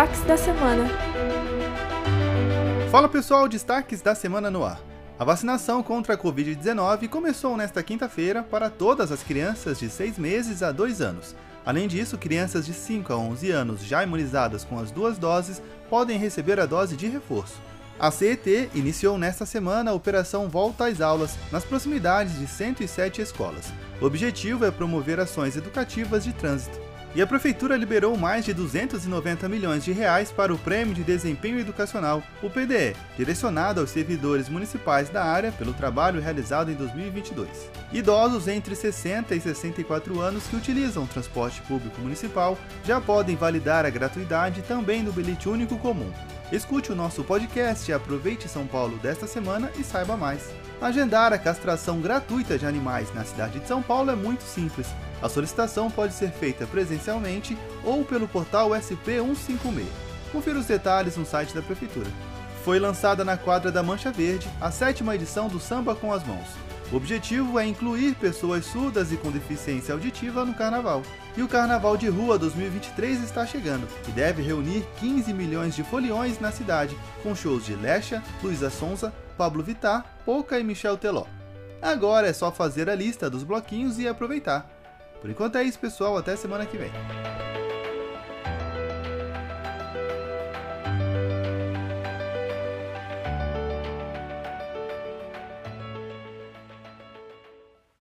destaques da semana. Fala pessoal, destaques da semana no ar. A vacinação contra a Covid-19 começou nesta quinta-feira para todas as crianças de 6 meses a 2 anos. Além disso, crianças de 5 a 11 anos já imunizadas com as duas doses podem receber a dose de reforço. A CET iniciou nesta semana a operação Volta às Aulas nas proximidades de 107 escolas. O objetivo é promover ações educativas de trânsito. E a prefeitura liberou mais de 290 milhões de reais para o Prêmio de Desempenho Educacional, o PDE, direcionado aos servidores municipais da área pelo trabalho realizado em 2022. Idosos entre 60 e 64 anos que utilizam o transporte público municipal já podem validar a gratuidade também no bilhete único comum. Escute o nosso podcast e aproveite São Paulo desta semana e saiba mais. Agendar a castração gratuita de animais na cidade de São Paulo é muito simples. A solicitação pode ser feita presencialmente ou pelo portal SP156. Confira os detalhes no site da Prefeitura. Foi lançada na quadra da Mancha Verde a sétima edição do Samba com as Mãos. O objetivo é incluir pessoas surdas e com deficiência auditiva no carnaval. E o Carnaval de Rua 2023 está chegando e deve reunir 15 milhões de foliões na cidade, com shows de Lecha, Luísa Sonza, Pablo Vittar, Pouca e Michel Teló. Agora é só fazer a lista dos bloquinhos e aproveitar. Por enquanto é isso, pessoal. Até semana que vem.